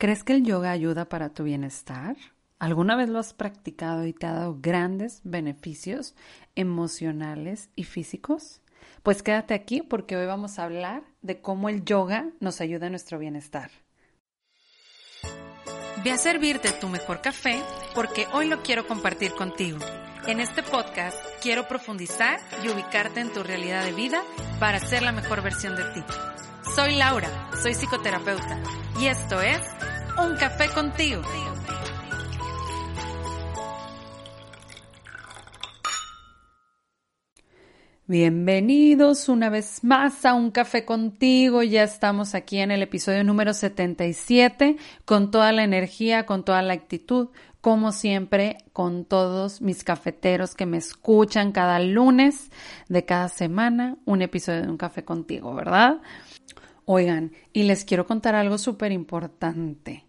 ¿Crees que el yoga ayuda para tu bienestar? ¿Alguna vez lo has practicado y te ha dado grandes beneficios emocionales y físicos? Pues quédate aquí porque hoy vamos a hablar de cómo el yoga nos ayuda a nuestro bienestar. Ve a servirte tu mejor café porque hoy lo quiero compartir contigo. En este podcast quiero profundizar y ubicarte en tu realidad de vida para ser la mejor versión de ti. Soy Laura, soy psicoterapeuta y esto es Un Café contigo. Bienvenidos una vez más a Un Café contigo. Ya estamos aquí en el episodio número 77 con toda la energía, con toda la actitud, como siempre, con todos mis cafeteros que me escuchan cada lunes de cada semana, un episodio de Un Café contigo, ¿verdad? Oigan, y les quiero contar algo súper importante.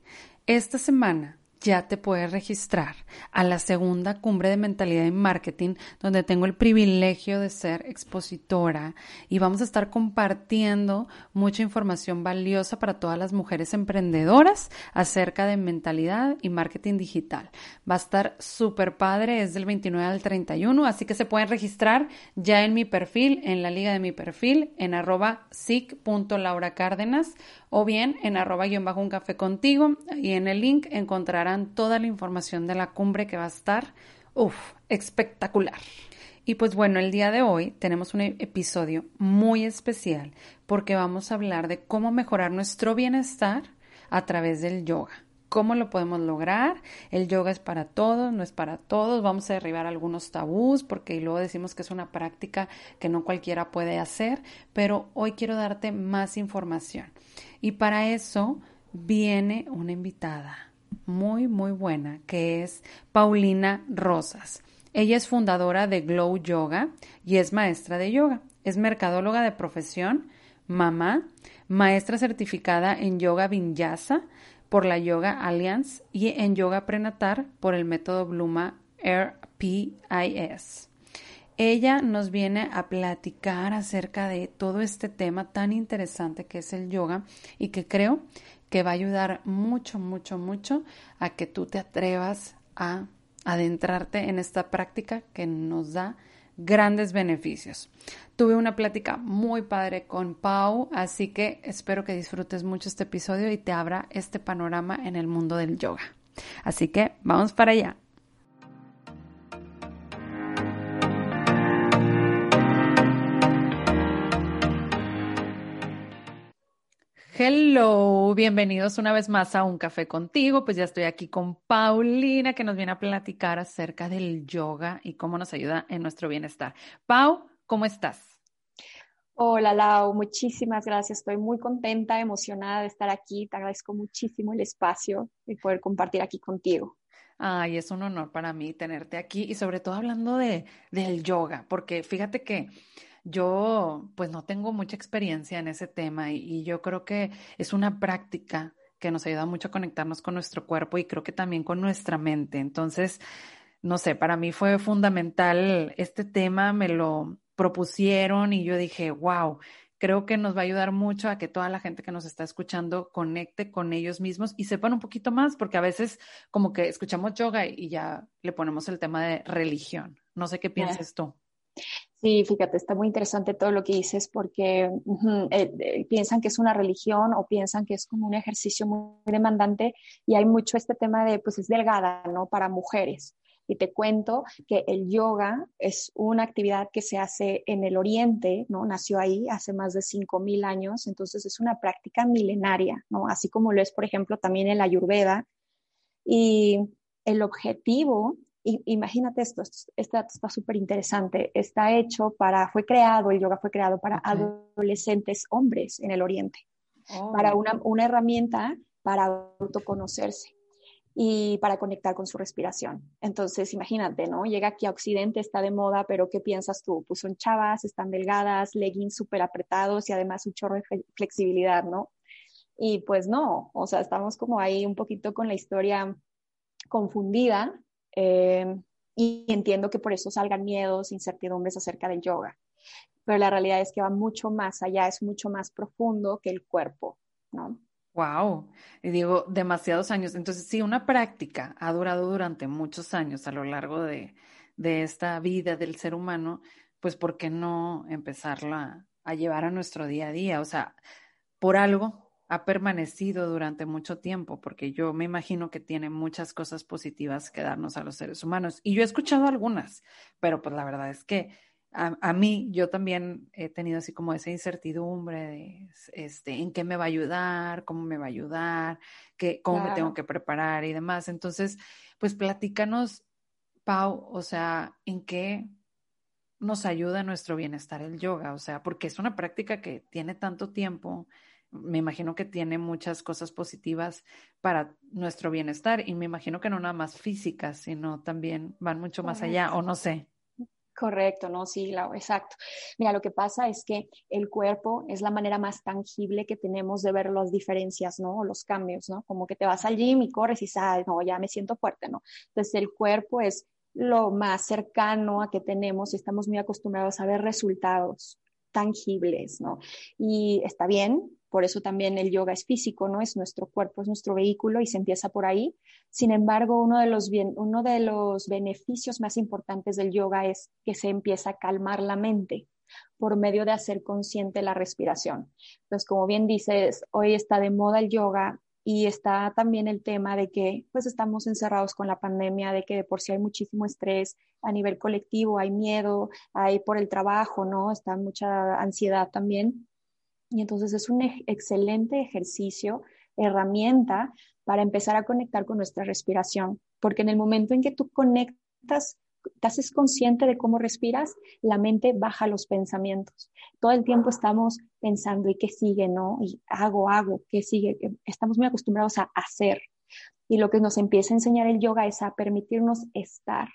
Esta semana ya te puedes registrar a la segunda cumbre de mentalidad y marketing, donde tengo el privilegio de ser expositora y vamos a estar compartiendo mucha información valiosa para todas las mujeres emprendedoras acerca de mentalidad y marketing digital. Va a estar súper padre, es del 29 al 31, así que se pueden registrar ya en mi perfil, en la liga de mi perfil, en arroba Cárdenas o bien en arroba guion bajo un café contigo y en el link toda la información de la cumbre que va a estar, uff, espectacular. Y pues bueno, el día de hoy tenemos un episodio muy especial porque vamos a hablar de cómo mejorar nuestro bienestar a través del yoga. ¿Cómo lo podemos lograr? El yoga es para todos, no es para todos. Vamos a derribar algunos tabús porque luego decimos que es una práctica que no cualquiera puede hacer, pero hoy quiero darte más información. Y para eso viene una invitada muy, muy buena, que es Paulina Rosas. Ella es fundadora de Glow Yoga y es maestra de yoga. Es mercadóloga de profesión, mamá, maestra certificada en yoga vinyasa por la Yoga Alliance y en yoga prenatal por el método Bluma RPIS. Ella nos viene a platicar acerca de todo este tema tan interesante que es el yoga y que creo que va a ayudar mucho, mucho, mucho a que tú te atrevas a adentrarte en esta práctica que nos da grandes beneficios. Tuve una plática muy padre con Pau, así que espero que disfrutes mucho este episodio y te abra este panorama en el mundo del yoga. Así que vamos para allá. Hello, bienvenidos una vez más a Un Café contigo. Pues ya estoy aquí con Paulina que nos viene a platicar acerca del yoga y cómo nos ayuda en nuestro bienestar. Pau, ¿cómo estás? Hola Lau, muchísimas gracias. Estoy muy contenta, emocionada de estar aquí. Te agradezco muchísimo el espacio y poder compartir aquí contigo. Ay, es un honor para mí tenerte aquí y sobre todo hablando de, del yoga, porque fíjate que yo pues no tengo mucha experiencia en ese tema y, yo creo que es una práctica que nos ayuda mucho a conectarnos con nuestro cuerpo y creo que también con nuestra mente. Entonces, no sé, para mí fue fundamental este tema, me lo propusieron y yo dije, wow, creo que nos va a ayudar mucho a que toda la gente que nos está escuchando conecte con ellos mismos y sepan un poquito más, porque a veces como que escuchamos yoga y ya le ponemos el tema de religión. No sé qué piensas tú. Sí, fíjate, está muy interesante todo lo que dices porque eh, eh, piensan que es una religión o piensan que es como un ejercicio muy demandante y hay mucho este tema de, pues es delgada, ¿no? Para mujeres. Y te cuento que el yoga es una actividad que se hace en el oriente, ¿no? Nació ahí hace más de 5.000 años, entonces es una práctica milenaria, ¿no? Así como lo es, por ejemplo, también el ayurveda. Y el objetivo imagínate esto, este dato está súper interesante. Está hecho para, fue creado, el yoga fue creado para adolescentes hombres en el Oriente, para oh. una, una herramienta para autoconocerse y para conectar con su respiración. Entonces, imagínate, ¿no? Llega aquí a Occidente, está de moda, pero ¿qué piensas tú? Pues son chavas, están delgadas, leggings súper apretados y además un chorro de flexibilidad, ¿no? Y pues no, o sea, estamos como ahí un poquito con la historia confundida eh, y entiendo que por eso salgan miedos, incertidumbres acerca del yoga. Pero la realidad es que va mucho más allá, es mucho más profundo que el cuerpo, ¿no? Wow, y digo, demasiados años. Entonces, si una práctica ha durado durante muchos años a lo largo de, de esta vida del ser humano, pues ¿por qué no empezarla a llevar a nuestro día a día? O sea, por algo ha permanecido durante mucho tiempo, porque yo me imagino que tiene muchas cosas positivas que darnos a los seres humanos. Y yo he escuchado algunas, pero pues la verdad es que a, mí, yo también he tenido así como esa incertidumbre de este, en qué me va a ayudar, cómo me va a ayudar, qué, cómo me tengo que preparar y demás. Entonces, pues platícanos, Pau, o sea, en qué nos ayuda nuestro bienestar el yoga, o sea, porque es una práctica que tiene tanto tiempo, me imagino que tiene muchas cosas positivas para nuestro bienestar y me imagino que no nada más físicas, sino también van mucho más allá, o no sé. Correcto, no, sí, exacto. Mira, lo que pasa es que el cuerpo es la manera más tangible que tenemos de ver las diferencias, ¿no? O los cambios, ¿no? Como que te vas al gym y corres y sales, no, ya me siento fuerte, ¿no? Entonces el cuerpo es lo más cercano a que tenemos y estamos muy acostumbrados a ver resultados tangibles, ¿no? Y está bien, por eso también el yoga es físico, ¿no? Es nuestro cuerpo, es nuestro vehículo y se empieza por ahí. Sin embargo, uno de los, uno de los beneficios más importantes del yoga es que se empieza a calmar la mente por medio de hacer consciente la respiración. Entonces, como bien dices, hoy está de moda el yoga y está también el tema de que pues estamos encerrados con la pandemia, de que de por sí hay muchísimo estrés a nivel colectivo, hay miedo, hay por el trabajo, ¿no? Está mucha ansiedad también. Y entonces es un excelente ejercicio, herramienta para empezar a conectar con nuestra respiración, porque en el momento en que tú conectas, te haces consciente de cómo respiras, la mente baja los pensamientos. Todo el tiempo estamos pensando, ¿y qué sigue? ¿No? Y hago, hago, ¿qué sigue? Estamos muy acostumbrados a hacer. Y lo que nos empieza a enseñar el yoga es a permitirnos estar,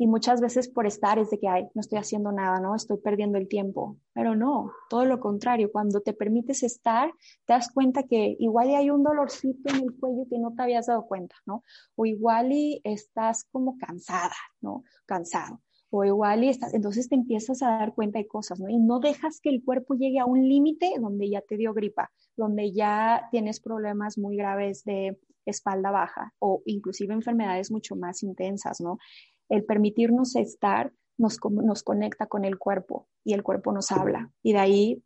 y muchas veces por estar es de que, ay, no estoy haciendo nada, ¿no? Estoy perdiendo el tiempo. Pero no, todo lo contrario. Cuando te permites estar, te das cuenta que igual hay un dolorcito en el cuello que no te habías dado cuenta, ¿no? O igual y estás como cansada, ¿no? Cansado. O igual y estás, entonces te empiezas a dar cuenta de cosas, ¿no? Y no dejas que el cuerpo llegue a un límite donde ya te dio gripa, donde ya tienes problemas muy graves de espalda baja o inclusive enfermedades mucho más intensas, ¿no? El permitirnos estar nos, nos conecta con el cuerpo y el cuerpo nos habla. Y de ahí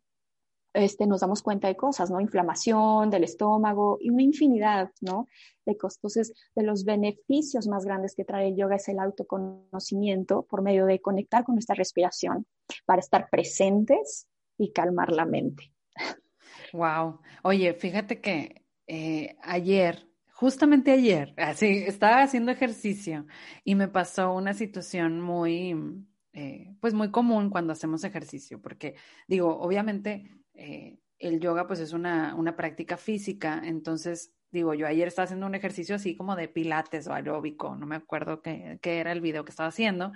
este, nos damos cuenta de cosas, ¿no? Inflamación del estómago y una infinidad, ¿no? De cosas. Entonces, de los beneficios más grandes que trae el yoga es el autoconocimiento por medio de conectar con nuestra respiración para estar presentes y calmar la mente. Wow. Oye, fíjate que eh, ayer justamente ayer, así, estaba haciendo ejercicio y me pasó una situación muy, eh, pues muy común cuando hacemos ejercicio, porque digo, obviamente eh, el yoga pues es una, una práctica física, entonces digo, yo ayer estaba haciendo un ejercicio así como de pilates o aeróbico, no me acuerdo qué, qué era el video que estaba haciendo,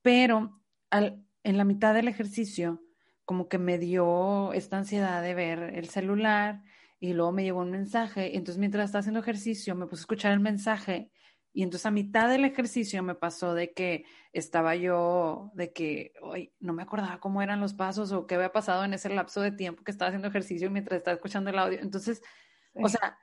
pero al, en la mitad del ejercicio como que me dio esta ansiedad de ver el celular y luego me llegó un mensaje, y entonces mientras estaba haciendo ejercicio me puse a escuchar el mensaje y entonces a mitad del ejercicio me pasó de que estaba yo, de que hoy no me acordaba cómo eran los pasos o qué había pasado en ese lapso de tiempo que estaba haciendo ejercicio mientras estaba escuchando el audio. Entonces, o sea,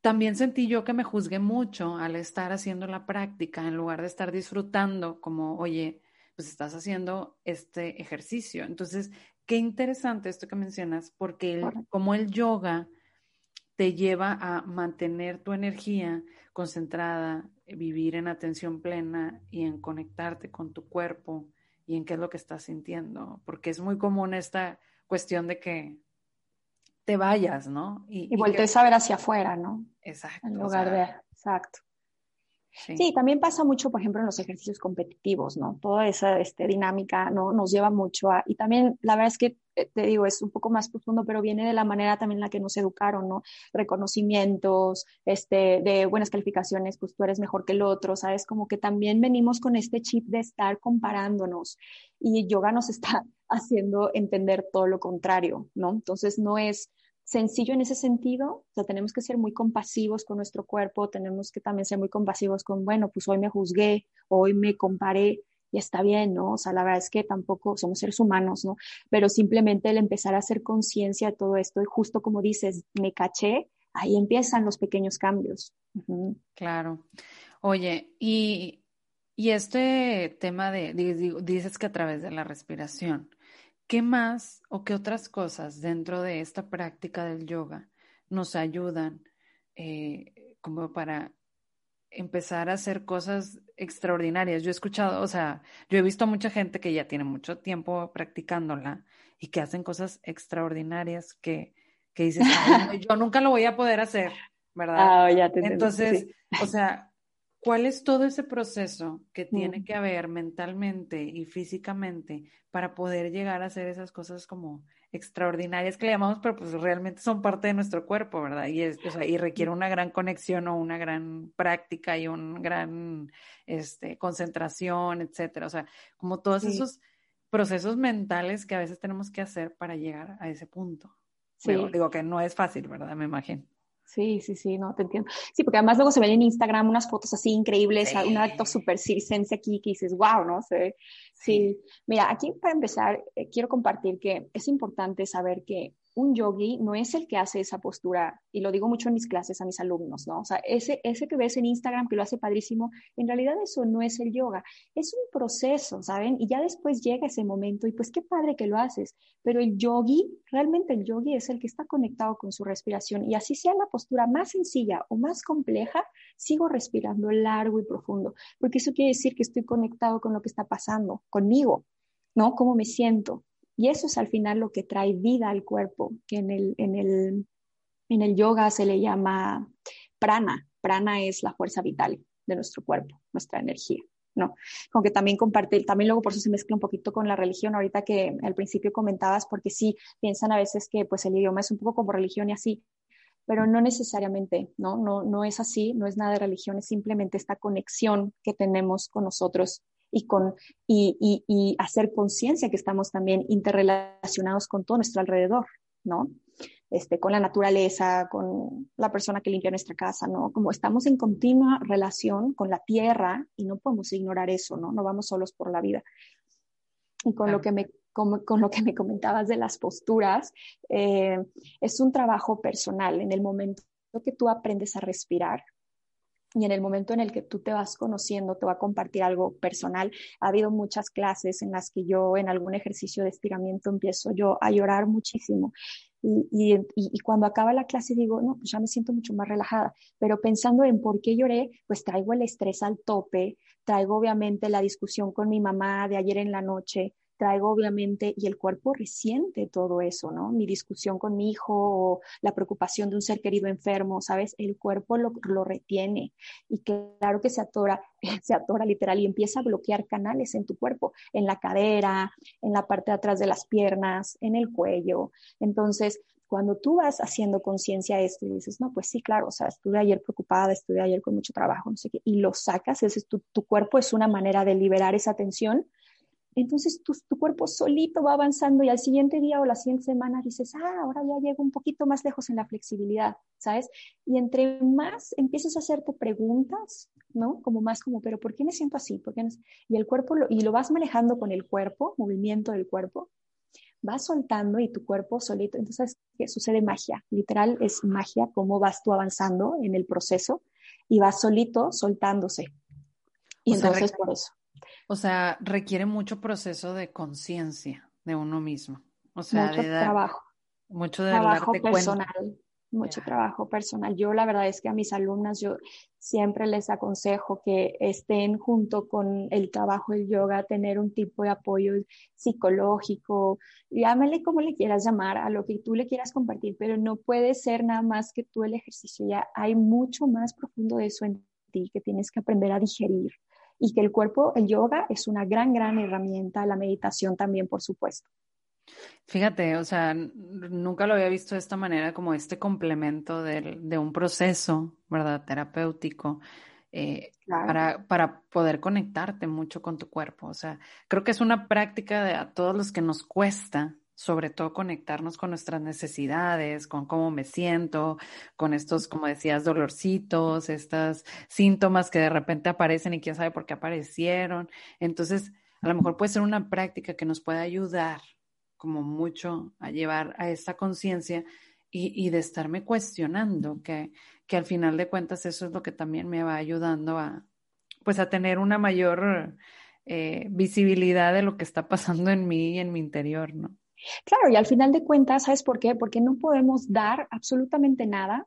también sentí yo que me juzgué mucho al estar haciendo la práctica en lugar de estar disfrutando como, oye, pues estás haciendo este ejercicio. Entonces, Qué interesante esto que mencionas, porque como el yoga te lleva a mantener tu energía concentrada, vivir en atención plena y en conectarte con tu cuerpo y en qué es lo que estás sintiendo, porque es muy común esta cuestión de que te vayas, ¿no? Y, y, a ver hacia afuera, ¿no? Exacto. En lugar de, exacto. Sí. también pasa mucho, por ejemplo, en los ejercicios competitivos, ¿no? Toda esa este, dinámica ¿no? nos lleva mucho a... Y también, la verdad es que, eh, te digo, es un poco más profundo, pero viene de la manera también en la que nos educaron, ¿no? Reconocimientos, este, de buenas calificaciones, pues tú eres mejor que el otro, ¿sabes? Como que también venimos con este chip de estar comparándonos y yoga nos está haciendo entender todo lo contrario, ¿no? Entonces, no es sencillo en ese sentido, o sea, tenemos que ser muy compasivos con nuestro cuerpo, tenemos que también ser muy compasivos con, bueno, pues hoy me juzgué, hoy me comparé, y está bien, ¿no? O sea, la verdad es que tampoco somos seres humanos, ¿no? Pero simplemente el empezar a hacer conciencia de todo esto, y justo como dices, me caché, ahí empiezan los pequeños cambios. Claro. Oye, y, y este tema de, dices que a través de la respiración, ¿qué más o qué otras cosas dentro de esta práctica del yoga nos ayudan eh, como para empezar a hacer cosas extraordinarias. Yo he escuchado, o sea, yo he visto a mucha gente que ya tiene mucho tiempo practicándola y que hacen cosas extraordinarias que, que dices, yo nunca lo voy a poder hacer, ¿verdad? Ah, ya te Entonces, o sea, ¿cuál es todo ese proceso que tiene que haber mentalmente y físicamente para poder llegar a hacer esas cosas como extraordinarias que le llamamos, pero pues realmente son parte de nuestro cuerpo, ¿verdad? Y, es, o sea, y requiere una gran conexión o una gran práctica y una gran este, concentración, etcétera. O sea, como todos esos procesos mentales que a veces tenemos que hacer para llegar a ese punto. Sí. digo que no es fácil, ¿verdad? Me imagino. Sí, sí, sí, no, te entiendo. Sí, porque además luego se ven en Instagram unas fotos así increíbles, un acto súper circense aquí que dices, wow, ¿no? Sí, sí. Mira, aquí para empezar, eh, quiero compartir que es importante saber que un yogi no es el que hace esa postura, y lo digo mucho en mis clases a mis alumnos, ¿no? O sea, ese, ese que ves en Instagram que lo hace padrísimo, en realidad eso no es el yoga, es un proceso, ¿saben? Y ya después llega ese momento y pues qué padre que lo haces, pero el yogi, realmente el yogi es el que está conectado con su respiración y así sea la postura más sencilla o más compleja, sigo respirando largo y profundo, porque eso quiere decir que estoy conectado con lo que está pasando conmigo, ¿no? ¿Cómo me siento? Y eso es al final lo que trae vida al cuerpo, que en el, en el, en el yoga se le llama prana. Prana es la fuerza vital de nuestro cuerpo, nuestra energía. ¿no? Como que también comparte, también luego por eso se mezcla un poquito con la religión, ahorita que al principio comentabas, porque sí, piensan a veces que pues el idioma es un poco como religión y así, pero no necesariamente, ¿no? No, no es así, no es nada de religión, es simplemente esta conexión que tenemos con nosotros y, con, y, y, hacer conciencia que estamos también interrelacionados con todo nuestro alrededor, ¿no? Este, con la naturaleza, con la persona que limpia nuestra casa, ¿no? Como estamos en continua relación con la tierra y no podemos ignorar eso, ¿no? No vamos solos por la vida. Y con, lo, que me, con, con lo que me comentabas de las posturas, eh, es un trabajo personal. En el momento que tú aprendes a respirar, y en el momento en el que tú te vas conociendo, te va a compartir algo personal. Ha habido muchas clases en las que yo en algún ejercicio de estiramiento empiezo yo a llorar muchísimo. Y, y, cuando acaba la clase digo, no, pues ya me siento mucho más relajada, pero pensando en por qué lloré, pues traigo el estrés al tope, traigo obviamente la discusión con mi mamá de ayer en la noche, traigo obviamente, y el cuerpo resiente todo eso, ¿no? Mi discusión con mi hijo o la preocupación de un ser querido enfermo, ¿sabes? El cuerpo lo, lo retiene y claro que se atora, se atora literal y empieza a bloquear canales en tu cuerpo, en la cadera, en la parte de atrás de las piernas, en el cuello. Entonces, cuando tú vas haciendo conciencia de esto y dices, no, pues sí, claro, o sea, estuve ayer preocupada, estuve ayer con mucho trabajo, no sé qué, y lo sacas, ese tu, tu cuerpo es una manera de liberar esa tensión entonces tu, cuerpo solito va avanzando y al siguiente día o la siguiente semana dices, ah, ahora ya llego un poquito más lejos en la flexibilidad, ¿sabes? Y entre más empiezas a hacerte preguntas, ¿no? Como más como, pero ¿por qué me siento así? ¿Por qué Y el cuerpo, lo, y lo vas manejando con el cuerpo, movimiento del cuerpo, vas soltando y tu cuerpo solito, entonces ¿qué sucede magia, literal es magia cómo vas tú avanzando en el proceso y vas solito soltándose. Y entonces por eso. O sea, requiere mucho proceso de conciencia de uno mismo. O sea, mucho trabajo. Mucho de trabajo personal. Mucho trabajo personal. Yo la verdad es que a mis alumnas yo siempre les aconsejo que estén junto con el trabajo del yoga, tener un tipo de apoyo psicológico, llámale como le quieras llamar, a lo que tú le quieras compartir, pero no puede ser nada más que tú el ejercicio, ya hay mucho más profundo de eso en ti que tienes que aprender a digerir y que el cuerpo, el yoga es una gran, gran herramienta, la meditación también, por supuesto. Fíjate, o sea, nunca lo había visto de esta manera, como este complemento de, de un proceso, ¿verdad? Terapéutico, eh, para, para poder conectarte mucho con tu cuerpo. O sea, creo que es una práctica de a todos los que nos cuesta, sobre todo conectarnos con nuestras necesidades, con cómo me siento, con estos, como decías, dolorcitos, estos síntomas que de repente aparecen y quién sabe por qué aparecieron. Entonces, a lo mejor puede ser una práctica que nos puede ayudar como mucho a llevar a esa conciencia y, de estarme cuestionando, que, que al final de cuentas eso es lo que también me va ayudando a, pues a tener una mayor eh, visibilidad de lo que está pasando en mí y en mi interior, ¿no? Claro, y al final de cuentas, ¿sabes por qué? Porque no podemos dar absolutamente nada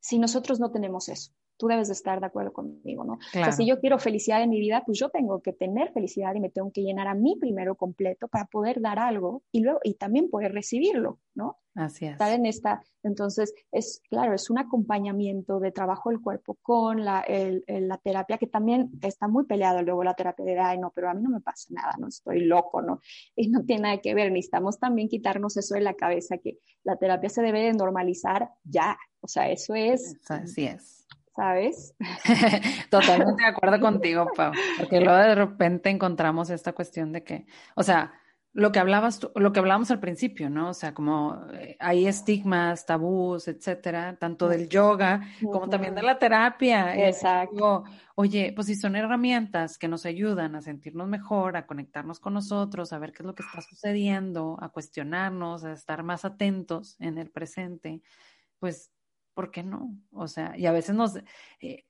si nosotros no tenemos eso. Tú debes de estar de acuerdo conmigo, ¿no? O sea, si yo quiero felicidad en mi vida, pues yo tengo que tener felicidad y me tengo que llenar a mí primero completo para poder dar algo y luego y también poder recibirlo, ¿no? Así es. Estar en esta, entonces es claro, es un acompañamiento de trabajo del cuerpo con la, la terapia que también está muy peleado luego la terapia de, ay, no, pero a mí no me pasa nada, no estoy loco, ¿no? Y no tiene nada que ver, necesitamos también quitarnos eso de la cabeza, que la terapia se debe de normalizar ya, o sea, eso es. Así es. ¿Sabes? Totalmente de acuerdo contigo, Pau, porque luego de repente encontramos esta cuestión de que, o sea, lo que hablabas lo que hablábamos al principio, ¿no? O sea, como eh, hay estigmas, tabús, etcétera, tanto del yoga como también de la terapia. Exacto. Oye, pues si son herramientas que nos ayudan a sentirnos mejor, a conectarnos con nosotros, a ver qué es lo que está sucediendo, a cuestionarnos, a estar más atentos en el presente, pues, ¿por qué no? O sea, y a veces nos, eh,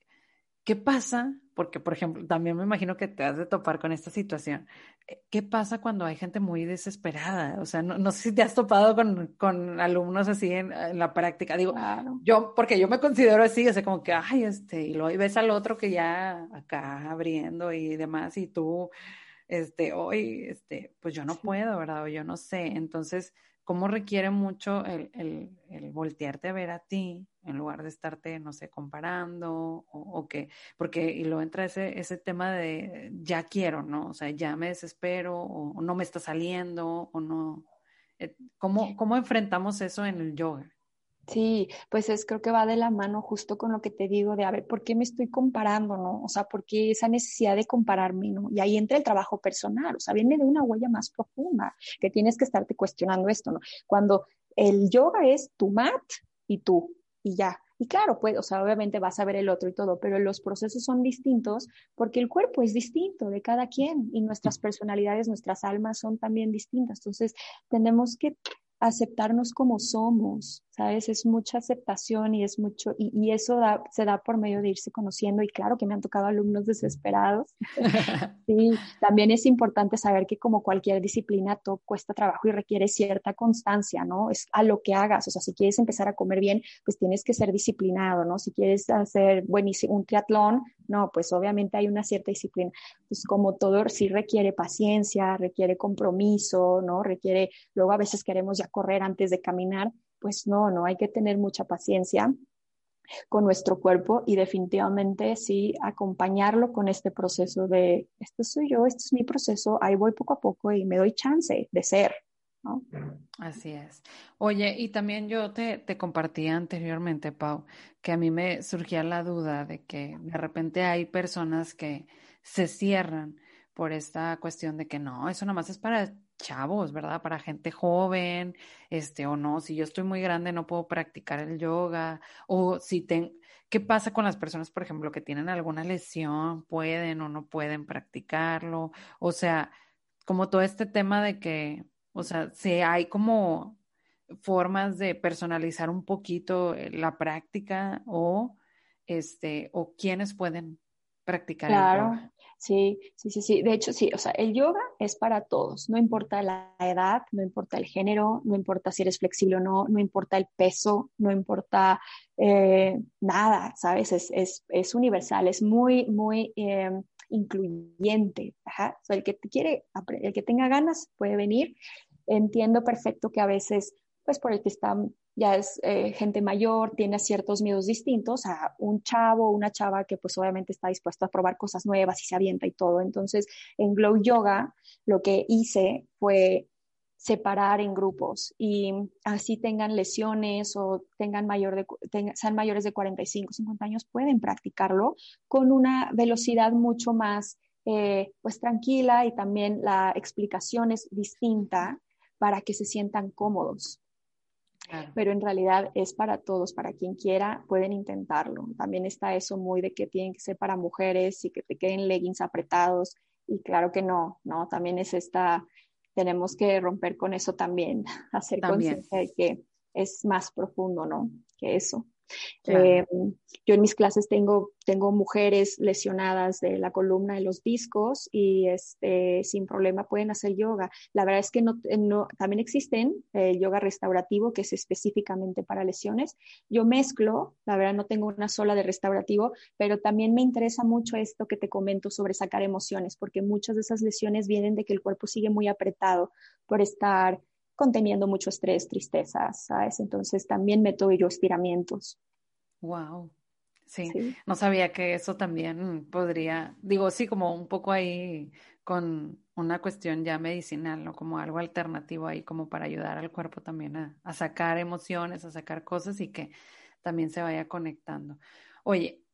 ¿Qué pasa? Porque, por ejemplo, también me imagino que te has de topar con esta situación. Eh, ¿Qué pasa cuando hay gente muy desesperada? O sea, no, sé si te has topado con, alumnos así en, la práctica. Digo, yo, porque yo me considero así, o sea, como que, ay, este, y luego ves al otro que ya acá abriendo y demás, y tú, este, hoy, este, pues yo no puedo, ¿verdad? O yo no sé. Entonces, ¿cómo requiere mucho el, el, el voltearte a ver a ti en lugar de estarte, no sé, comparando o, qué, porque y luego entra ese, ese tema de ya quiero, ¿no? O sea, ya me desespero o, no me está saliendo o no. Eh, ¿Cómo, ¿Cómo enfrentamos eso en el yoga? Sí, pues es creo que va de la mano justo con lo que te digo de a ver, ¿por qué me estoy comparando, no? O sea, ¿por qué esa necesidad de compararme, no? Y ahí entra el trabajo personal, o sea, viene de una huella más profunda, que tienes que estarte cuestionando esto, ¿no? Cuando el yoga es tu mat y tú, y ya. Y claro, pues, o sea, obviamente vas a ver el otro y todo, pero los procesos son distintos porque el cuerpo es distinto de cada quien y nuestras personalidades, nuestras almas son también distintas. Entonces, tenemos que aceptarnos como somos, ¿sabes? Es mucha aceptación y es mucho, y, eso se da por medio de irse conociendo y claro que me han tocado alumnos desesperados. sí, también es importante saber que como cualquier disciplina, todo cuesta trabajo y requiere cierta constancia, ¿no? Es a lo que hagas, o sea, si quieres empezar a comer bien, pues tienes que ser disciplinado, ¿no? Si quieres hacer buenísimo un triatlón, no, pues obviamente hay una cierta disciplina. Pues como todo sí requiere paciencia, requiere compromiso, ¿no? Requiere, luego a veces queremos ya correr antes de caminar, pues no, no hay que tener mucha paciencia con nuestro cuerpo y definitivamente sí acompañarlo con este proceso de, esto soy yo, este es mi proceso, ahí voy poco a poco y me doy chance de ser. Así es. Oye, y también yo te, te compartía anteriormente, Pau, que a mí me surgía la duda de que de repente hay personas que se cierran por esta cuestión de que no, eso nada más es para chavos, ¿verdad? Para gente joven, este, o no, si yo estoy muy grande no puedo practicar el yoga, o si ten, ¿qué pasa con las personas, por ejemplo, que tienen alguna lesión, pueden o no pueden practicarlo? O sea, como todo este tema de que, o sea, si hay como formas de personalizar un poquito eh, la práctica o este, o quiénes pueden practicar claro. el yoga. Sí, sí, sí, sí. De hecho, sí, o sea, el yoga es para todos, no importa la edad, no importa el género, no importa si eres flexible o no, no importa el peso, no importa eh, nada, ¿sabes? Es, es, es, universal, es muy, muy eh, incluyente. Ajá. O sea, el que quiere, el que tenga ganas puede venir. Entiendo perfecto que a veces, pues por el que está ya es eh, gente mayor, tiene ciertos miedos distintos a un chavo, una chava que pues obviamente está dispuesto a probar cosas nuevas y se avienta y todo. Entonces, en Glow Yoga lo que hice fue separar en grupos y así tengan lesiones o tengan mayor de, sean mayores de 45, 50 años, pueden practicarlo con una velocidad mucho más eh, pues tranquila y también la explicación es distinta para que se sientan cómodos. Pero en realidad es para todos, para quien quiera, pueden intentarlo. También está eso muy de que tienen que ser para mujeres y que te queden leggings apretados. Y claro que no, ¿no? También es esta, tenemos que romper con eso también, hacer conciencia de que es más profundo, ¿no? Que eso. Eh, yo en mis clases tengo, tengo mujeres lesionadas de la columna de los discos y este, sin problema pueden hacer yoga. La verdad es que no, no también existen el yoga restaurativo que es específicamente para lesiones. Yo mezclo, la verdad no tengo una sola de restaurativo, pero también me interesa mucho esto que te comento sobre sacar emociones, porque muchas de esas lesiones vienen de que el cuerpo sigue muy apretado por estar conteniendo mucho estrés, tristeza, ¿sabes? Entonces también meto yo estiramientos. Wow. Sí. no sabía que eso también podría, digo, sí, como un poco ahí con una cuestión ya medicinal, ¿no? Como algo alternativo ahí, como para ayudar al cuerpo también a, a sacar emociones, a sacar cosas y que también se vaya conectando. Oye,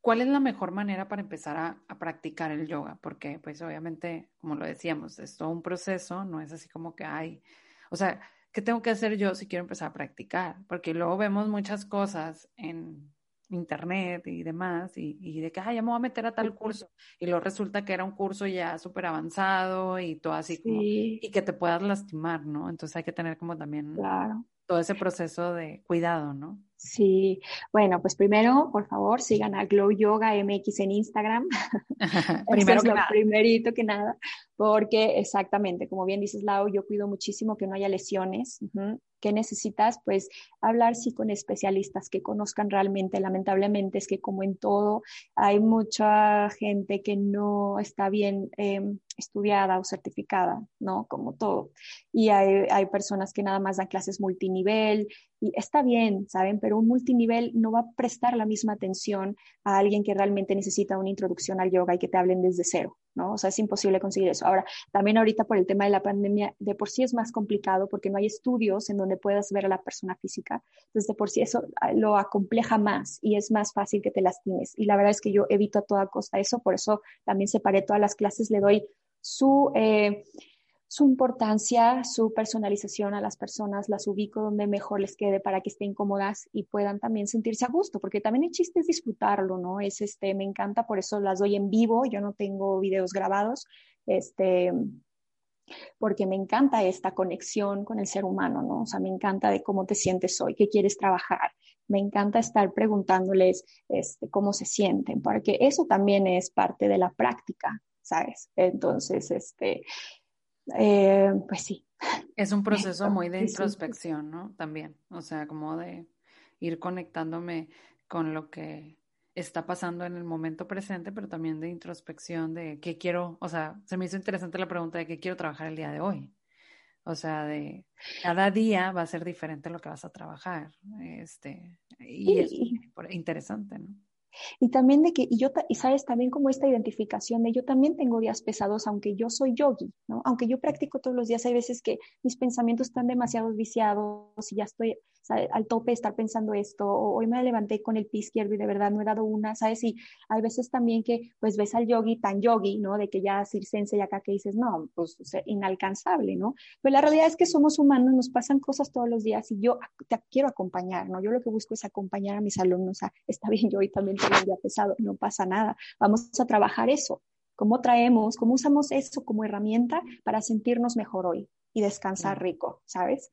¿cuál es la mejor manera para empezar a, a, practicar el yoga? Porque, pues, obviamente, como lo decíamos, es todo un proceso, no es así como que hay, o sea, ¿qué tengo que hacer yo si quiero empezar a practicar? Porque luego vemos muchas cosas en internet y demás, y, de que, ay, ya me voy a meter a tal curso, y luego resulta que era un curso ya súper avanzado y todo así, como, y que te puedas lastimar, ¿no? Entonces hay que tener como también claro. todo ese proceso de cuidado, ¿no? Sí, bueno, pues primero, por favor, sigan a Glow Yoga MX en Instagram. primero que lo primerito que nada, porque exactamente, como bien dices, Lau, yo cuido muchísimo que no haya lesiones. ¿Qué necesitas? Pues hablar sí con especialistas que conozcan realmente. Lamentablemente es que como en todo, hay mucha gente que no está bien em, estudiada o certificada, ¿no? Como todo. Y hay, hay personas que nada más dan clases multinivel, y está bien, ¿saben? Pero un multinivel no va a prestar la misma atención a alguien que realmente necesita una introducción al yoga y que te hablen desde cero, ¿no? O sea, es imposible conseguir eso. Ahora, también ahorita por el tema de la pandemia, de por sí es más complicado porque no hay estudios en donde puedas ver a la persona física. Entonces, de por sí eso ah, lo acompleja más y es más fácil que te lastimes. Y la verdad es que yo evito a toda costa eso, por eso también separé todas las clases, le doy su... Eh, su importancia, su personalización a las personas, las ubico donde mejor les quede para que estén cómodas y puedan también sentirse a gusto, porque también el chiste es disfrutarlo, ¿no? Es este, me encanta, por eso las doy en vivo, yo no tengo videos grabados, este, porque me encanta esta conexión con el ser humano, ¿no? O sea, me encanta de cómo te sientes hoy, qué quieres trabajar. Me encanta estar preguntándoles este, cómo se sienten, porque eso también es parte de la práctica, ¿sabes? Entonces, este, eh, pues sí. Es un proceso muy de introspección, ¿no? También, o sea, como de ir conectándome con lo que está pasando en el momento presente, pero también de introspección de qué quiero, o sea, se me hizo interesante la pregunta de qué quiero trabajar el día de hoy. O sea, de cada día va a ser diferente lo que vas a trabajar. Este, y es interesante, ¿no? Y también de que, y yo, y sabes, también como esta identificación de yo también tengo días pesados, aunque yo soy yogi, ¿no? Aunque yo practico todos los días, hay veces que mis pensamientos están demasiado viciados y ya estoy al tope de estar pensando esto, o hoy me levanté con el pie izquierdo y de verdad no he dado una, ¿sabes? Y hay veces también que pues ves al yogi tan yogi, ¿no? De que ya circense y acá que dices, no, pues inalcanzable, ¿no? Pero la realidad es que somos humanos, nos pasan cosas todos los días y yo te quiero acompañar, ¿no? Yo lo que busco es acompañar a mis alumnos, a, está bien, yo hoy también un día pesado, no pasa nada, vamos a trabajar eso. ¿Cómo traemos, cómo usamos eso como herramienta para sentirnos mejor hoy y descansar rico, ¿sabes?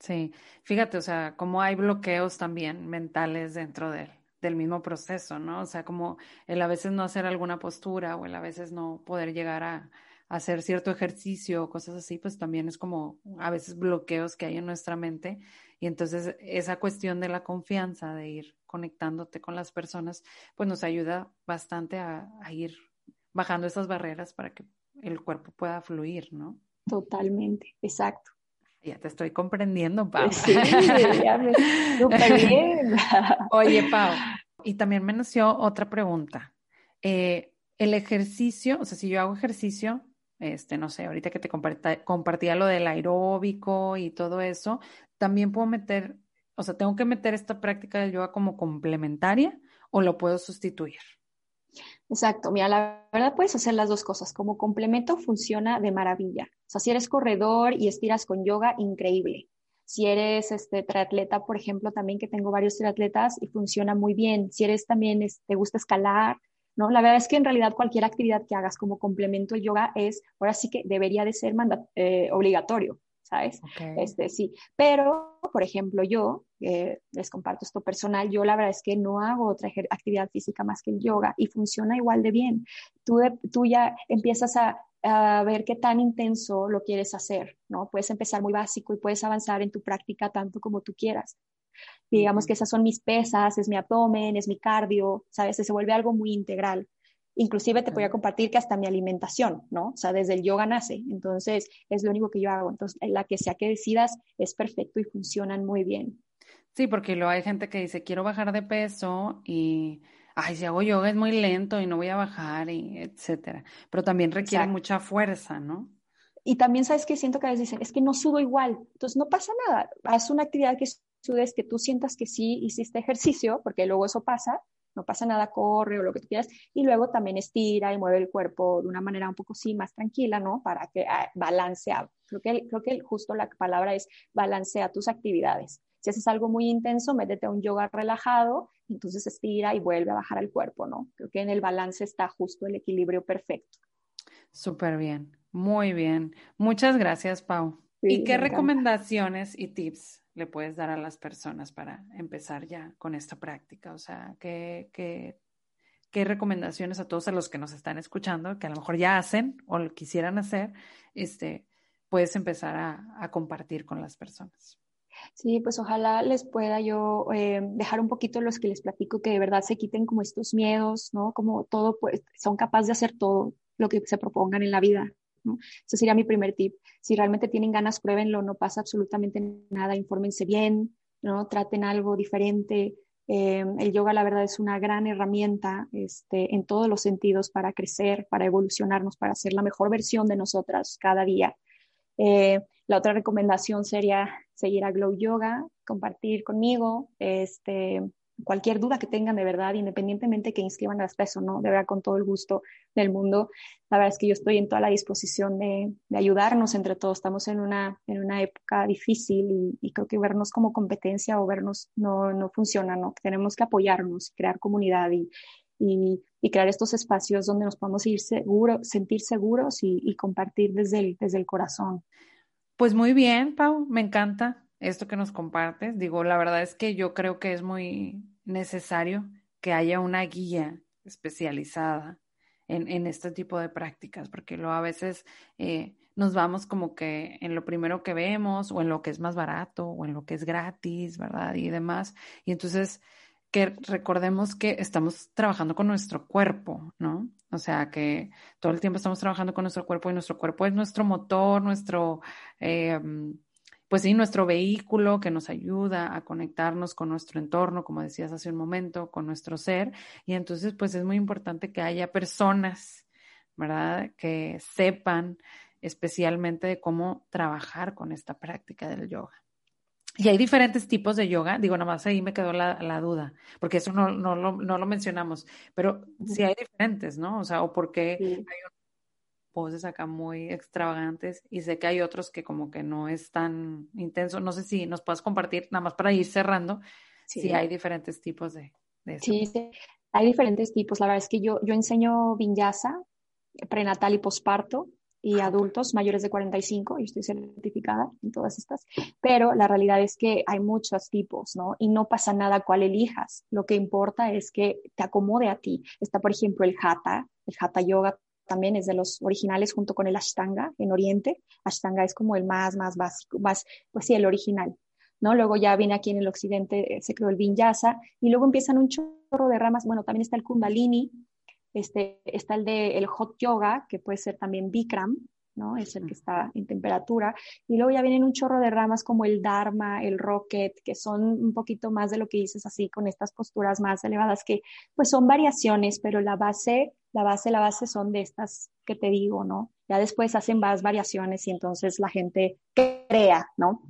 Sí, fíjate, o sea, como hay bloqueos también mentales dentro del, del mismo proceso, ¿no? O sea, como el a veces no hacer alguna postura o el a veces no poder llegar a, hacer cierto ejercicio o cosas así, pues también es como a veces bloqueos que hay en nuestra mente. Y entonces esa cuestión de la confianza, de ir conectándote con las personas, pues nos ayuda bastante a, a ir bajando esas barreras para que el cuerpo pueda fluir, ¿no? Totalmente, exacto. Ya te estoy comprendiendo, Pau. Sí, ya me bien. Oye, Pau, y también me nació otra pregunta. Eh, el ejercicio, o sea, si yo hago ejercicio, este, no sé, ahorita que te compartía lo del aeróbico y todo eso, también puedo meter, o sea, tengo que meter esta práctica del yoga como complementaria o lo puedo sustituir. Exacto, mira, la verdad puedes hacer las dos cosas. Como complemento funciona de maravilla. O sea, si eres corredor y estiras con yoga, increíble. Si eres este triatleta, por ejemplo, también que tengo varios triatletas y funciona muy bien. Si eres también, te gusta escalar, ¿no? La verdad es que en realidad cualquier actividad que hagas como complemento al yoga es, ahora sí que debería de ser eh, obligatorio. ¿sabes? Este, sí, pero, por ejemplo, yo, eh, les comparto esto personal, yo la verdad es que no hago otra actividad física más que el yoga y funciona igual de bien. Tú, tú ya empiezas a, a, ver qué tan intenso lo quieres hacer, ¿no? Puedes empezar muy básico y puedes avanzar en tu práctica tanto como tú quieras. Digamos que esas son mis pesas, es mi abdomen, es mi cardio, ¿sabes? Se vuelve algo muy integral. Inclusive te voy a compartir que hasta mi alimentación, ¿no? O sea, desde el yoga nace. Entonces, es lo único que yo hago. Entonces, la que sea que decidas es perfecto y funcionan muy bien. Sí, porque luego hay gente que dice, quiero bajar de peso y, ay, si hago yoga es muy lento y no voy a bajar y etcétera. Pero también requiere mucha fuerza, ¿no? Y también sabes que siento que a veces dicen, es que no sudo igual. Entonces, no pasa nada. Haz una actividad que sudes, que tú sientas que sí hiciste ejercicio, porque luego eso pasa, no pasa nada, corre o lo que tú quieras, y luego también estira y mueve el cuerpo de una manera un poco sí más tranquila, ¿no? Para que ah, balancea. Creo que, creo que justo la palabra es balancea tus actividades. Si haces algo muy intenso, métete a un yoga relajado, entonces estira y vuelve a bajar el cuerpo, ¿no? Creo que en el balance está justo el equilibrio perfecto. Súper bien, muy bien. Muchas gracias, Pau. ¿Y qué recomendaciones y tips le puedes dar a las personas para empezar ya con esta práctica? O sea, ¿qué, qué, qué recomendaciones a todos a los que nos están escuchando, que a lo mejor ya hacen o lo quisieran hacer, este, puedes empezar a, compartir con las personas? Sí, pues ojalá les pueda yo eh, dejar un poquito los que les platico, que de verdad se quiten como estos miedos, ¿no? Como todo, pues son capaces de hacer todo lo que se propongan en la vida. Ese sería mi primer tip. Si realmente tienen ganas, pruébenlo, no pasa absolutamente nada, infórmense bien, ¿no? Traten algo diferente. Eh, el yoga, la verdad, es una gran herramienta este, en todos los sentidos para crecer, para evolucionarnos, para ser la mejor versión de nosotras cada día. Eh, la otra recomendación sería seguir a Glow Yoga, compartir conmigo, este, cualquier duda que tengan de verdad, independientemente que inscriban las peso, no, de verdad con todo el gusto del mundo. La verdad es que yo estoy en toda la disposición de, ayudarnos entre todos. Estamos en una, en una época difícil y, creo que vernos como competencia o vernos no, no funciona, ¿no? Tenemos que apoyarnos, crear comunidad y, y, crear estos espacios donde nos podamos ir seguro, sentir seguros y, y compartir desde el, desde el corazón. Pues muy bien, Pau, me encanta esto que nos compartes. Digo, la verdad es que yo creo que es muy necesario que haya una guía especializada en, en este tipo de prácticas, porque luego a veces eh, nos vamos como que en lo primero que vemos o en lo que es más barato o en lo que es gratis, ¿verdad? Y demás. Y entonces que recordemos que estamos trabajando con nuestro cuerpo, ¿no? O sea, que todo el tiempo estamos trabajando con nuestro cuerpo y nuestro cuerpo es nuestro motor, nuestro... Eh, pues sí, nuestro vehículo que nos ayuda a conectarnos con nuestro entorno, como decías hace un momento, con nuestro ser. Y entonces, pues es muy importante que haya personas, ¿verdad? Que sepan especialmente de cómo trabajar con esta práctica del yoga. Y hay diferentes tipos de yoga, digo, nada más ahí me quedó la, duda, porque eso no, no, lo, no lo mencionamos, pero sí hay diferentes, ¿no? O sea, o porque hay un poses acá muy extravagantes y sé que hay otros que como que no es tan intenso. No sé si nos puedes compartir, nada más para ir cerrando, si hay diferentes tipos de, eso. Sí, hay diferentes tipos. La verdad es que yo, yo enseño vinyasa, prenatal y posparto, y adultos mayores de 45, y estoy certificada en todas estas, pero la realidad es que hay muchos tipos, ¿no? Y no pasa nada cuál elijas, lo que importa es que te acomode a ti. Está, por ejemplo, el hatha, el hatha yoga también es de los originales junto con el Ashtanga en Oriente. Ashtanga es como el más, más básico, más, pues sí, el original. ¿no? Luego ya viene aquí en el occidente, eh, se creó el Vinyasa, y luego empiezan un chorro de ramas. Bueno, también está el Kundalini, este, está el de el Hot Yoga, que puede ser también Bikram, ¿no? Es el que está en temperatura. Y luego ya vienen un chorro de ramas como el Dharma, el Rocket, que son un poquito más de lo que dices así, con estas posturas más elevadas, que pues son variaciones, pero la base la base, la base son de estas que te digo, ¿no? Ya después hacen más variaciones y entonces la gente crea, ¿no?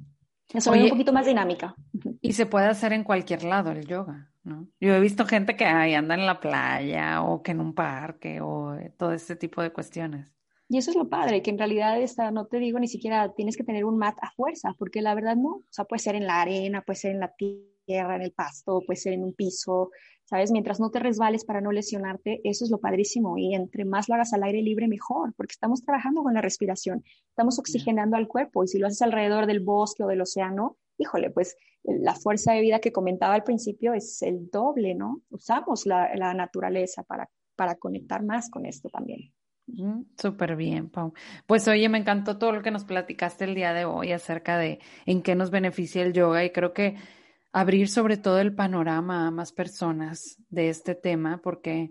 Eso es un poquito más dinámica. Y se puede hacer en cualquier lado el yoga, ¿no? Yo he visto gente que ahí anda en la playa o que en un parque o todo este tipo de cuestiones. Y eso es lo padre, que en realidad esta, no te digo ni siquiera tienes que tener un mat a fuerza, porque la verdad no, o sea, puede ser en la arena, puede ser en la tierra, en el pasto, puede ser en un piso, ¿sabes? Mientras no te resbales para no lesionarte, eso es lo padrísimo. Y entre más lo hagas al aire libre, mejor, porque estamos trabajando con la respiración, estamos oxigenando al cuerpo y si lo haces alrededor del bosque o del océano, híjole, pues la fuerza de vida que comentaba al principio es el doble, ¿no? Usamos la, la naturaleza para, para conectar más con esto también. Súper bien, Pau. Pues oye, me encantó todo lo que nos platicaste el día de hoy acerca de en qué nos beneficia el yoga y creo que abrir sobre todo el panorama a más personas de este tema, porque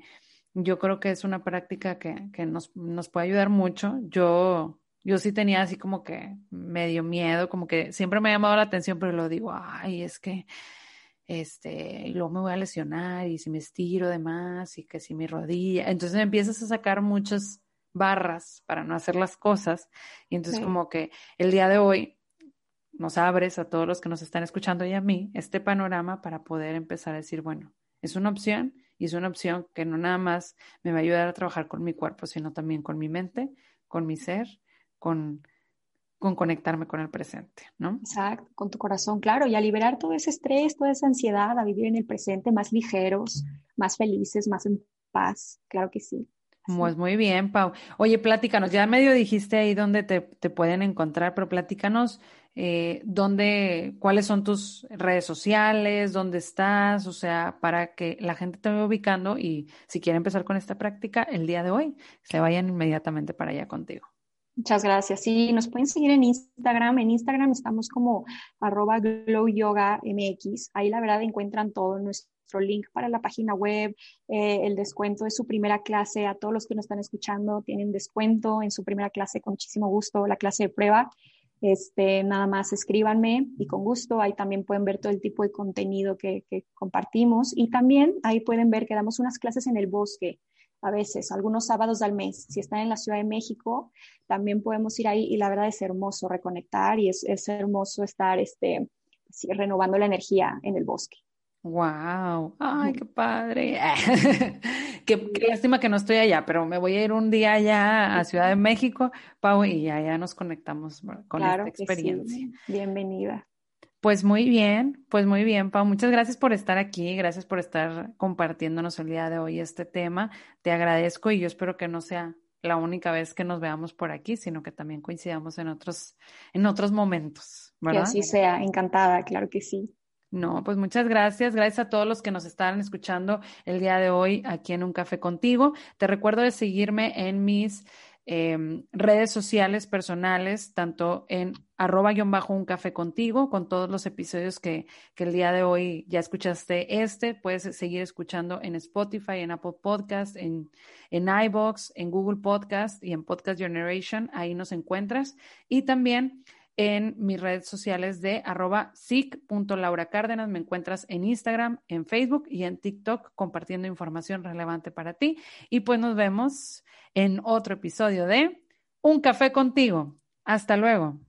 yo creo que es una práctica que, que nos, nos, puede ayudar mucho. Yo, yo sí tenía así como que medio miedo, como que siempre me ha llamado la atención, pero lo digo, ay, es que este, y luego me voy a lesionar y si me estiro de más y que si mi rodilla, entonces empiezas a sacar muchas barras para no hacer las cosas. Y entonces como que el día de hoy nos abres a todos los que nos están escuchando y a mí este panorama para poder empezar a decir, bueno, es una opción y es una opción que no nada más me va a ayudar a trabajar con mi cuerpo, sino también con mi mente, con mi ser, con, con conectarme con el presente, ¿no? Exacto, con tu corazón, claro, y a liberar todo ese estrés, toda esa ansiedad, a vivir en el presente más ligeros, más felices, más en paz, claro que sí. Pues muy bien, Pau. Oye, platícanos, ya medio dijiste ahí dónde te, pueden encontrar, pero platícanos eh, dónde, cuáles son tus redes sociales, dónde estás, o sea, para que la gente te vaya ubicando y si quiere empezar con esta práctica el día de hoy, se vayan inmediatamente para allá contigo. Muchas gracias. Sí, nos pueden seguir en Instagram. En Instagram estamos como arroba glowyogamx. Ahí la verdad encuentran todo nuestro link para la página web, eh, el descuento de su primera clase. A todos los que nos están escuchando tienen descuento en su primera clase con muchísimo gusto, la clase de prueba. Este, nada más escríbanme y con gusto ahí también pueden ver todo el tipo de contenido que, que compartimos y también ahí pueden ver que damos unas clases en el bosque a veces, algunos sábados al mes. Si están en la Ciudad de México, también podemos ir ahí y la verdad es hermoso reconectar y es, es hermoso estar este, renovando la energía en el bosque. Wow, ay, qué padre. qué, lástima que no estoy allá, pero me voy a ir un día allá a Ciudad de México, Pau, y allá nos conectamos con esta experiencia. Bienvenida. Pues muy bien, pues muy bien, Pau. Muchas gracias por estar aquí, gracias por estar compartiéndonos el día de hoy este tema. Te agradezco y yo espero que no sea la única vez que nos veamos por aquí, sino que también coincidamos en otros, en otros momentos. ¿verdad? Que así sea, encantada, claro que sí. No, pues muchas gracias. Gracias a todos los que nos están escuchando el día de hoy aquí en Un Café Contigo. Te recuerdo de seguirme en mis em, redes sociales personales, tanto en arroba guion bajo un café contigo, con todos los episodios que, que, el día de hoy ya escuchaste este. Puedes seguir escuchando en Spotify, en Apple Podcast, en, en iBox, en Google Podcast y en Podcast Generation. Ahí nos encuentras. Y también en mis redes sociales de arroba Cárdenas. Me encuentras en Instagram, en Facebook y en TikTok compartiendo información relevante para ti. Y pues nos vemos en otro episodio de Un Café contigo. Hasta luego.